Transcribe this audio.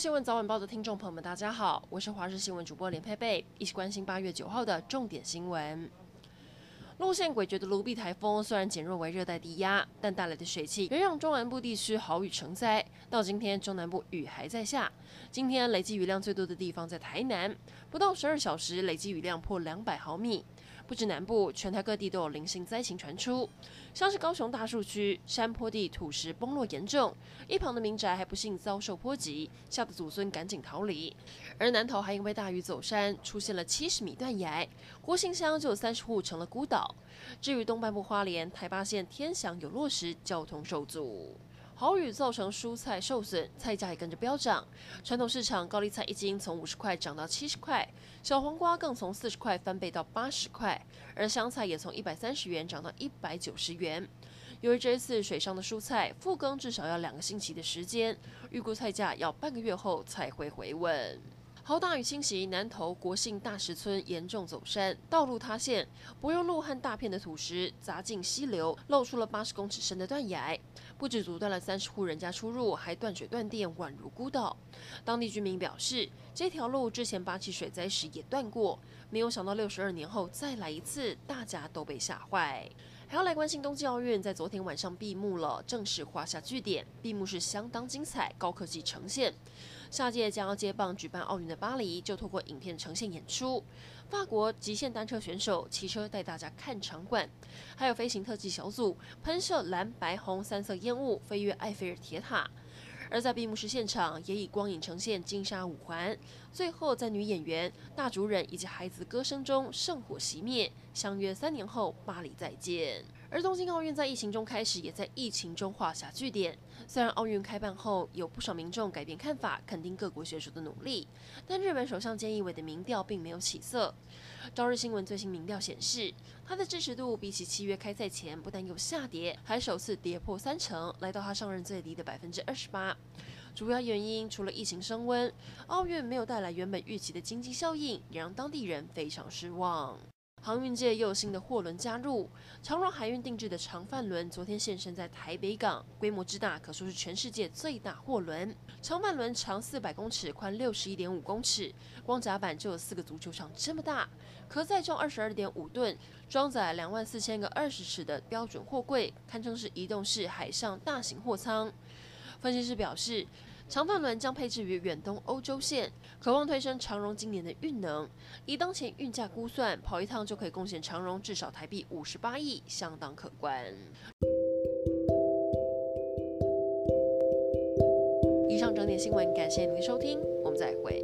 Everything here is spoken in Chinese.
新闻早晚报的听众朋友们，大家好，我是华视新闻主播连佩佩，一起关心八月九号的重点新闻。路线诡谲的卢碧台风虽然减弱为热带低压，但带来的水汽仍让中南部地区豪雨成灾。到今天，中南部雨还在下。今天累计雨量最多的地方在台南，不到十二小时累计雨量破两百毫米。不止南部，全台各地都有零星灾情传出，像是高雄大树区山坡地土石崩落严重，一旁的民宅还不幸遭受波及，吓得祖孙赶紧逃离。而南投还因为大雨走山，出现了七十米断崖，国姓乡就有三十户成了孤岛。至于东半部花莲台八线天祥有落石，交通受阻。豪雨造成蔬菜受损，菜价也跟着飙涨。传统市场高丽菜一斤从五十块涨到七十块，小黄瓜更从四十块翻倍到八十块，而香菜也从一百三十元涨到一百九十元。由于这一次水上的蔬菜复耕至少要两个星期的时间，预估菜价要半个月后才会回稳。豪大雨侵袭南投国姓大石村，严重走山，道路塌陷，柏油路和大片的土石砸进溪流，露出了八十公尺深的断崖，不止阻断了三十户人家出入，还断水断电，宛如孤岛。当地居民表示，这条路之前八七水灾时也断过，没有想到六十二年后再来一次，大家都被吓坏。还要来关心冬季奥运，在昨天晚上闭幕了，正式画下句点。闭幕是相当精彩，高科技呈现。下届将要接棒举办奥运的巴黎，就透过影片呈现演出。法国极限单车选手骑车带大家看场馆，还有飞行特技小组喷射蓝白红三色烟雾，飞越埃菲尔铁塔。而在闭幕式现场，也以光影呈现金沙五环，最后在女演员、大主人以及孩子歌声中圣火熄灭，相约三年后巴黎再见。而东京奥运在疫情中开始，也在疫情中画下句点。虽然奥运开办后有不少民众改变看法，肯定各国选手的努力，但日本首相菅义伟的民调并没有起色。朝日新闻最新民调显示，他的支持度比起七月开赛前不但有下跌，还首次跌破三成，来到他上任最低的百分之二十八。主要原因除了疫情升温，奥运没有带来原本预期的经济效应，也让当地人非常失望。航运界又有新的货轮加入，长荣海运定制的长帆轮昨天现身在台北港，规模之大可说是全世界最大货轮。长帆轮长四百公尺，宽六十一点五公尺，光甲板就有四个足球场这么大，可载重二十二点五吨，装载两万四千个二十尺的标准货柜，堪称是移动式海上大型货舱。分析师表示，长发轮将配置于远东欧洲线，渴望推升长荣今年的运能。以当前运价估算，跑一趟就可以贡献长荣至少台币五十八亿，相当可观。以上整点新闻，感谢您的收听，我们再会。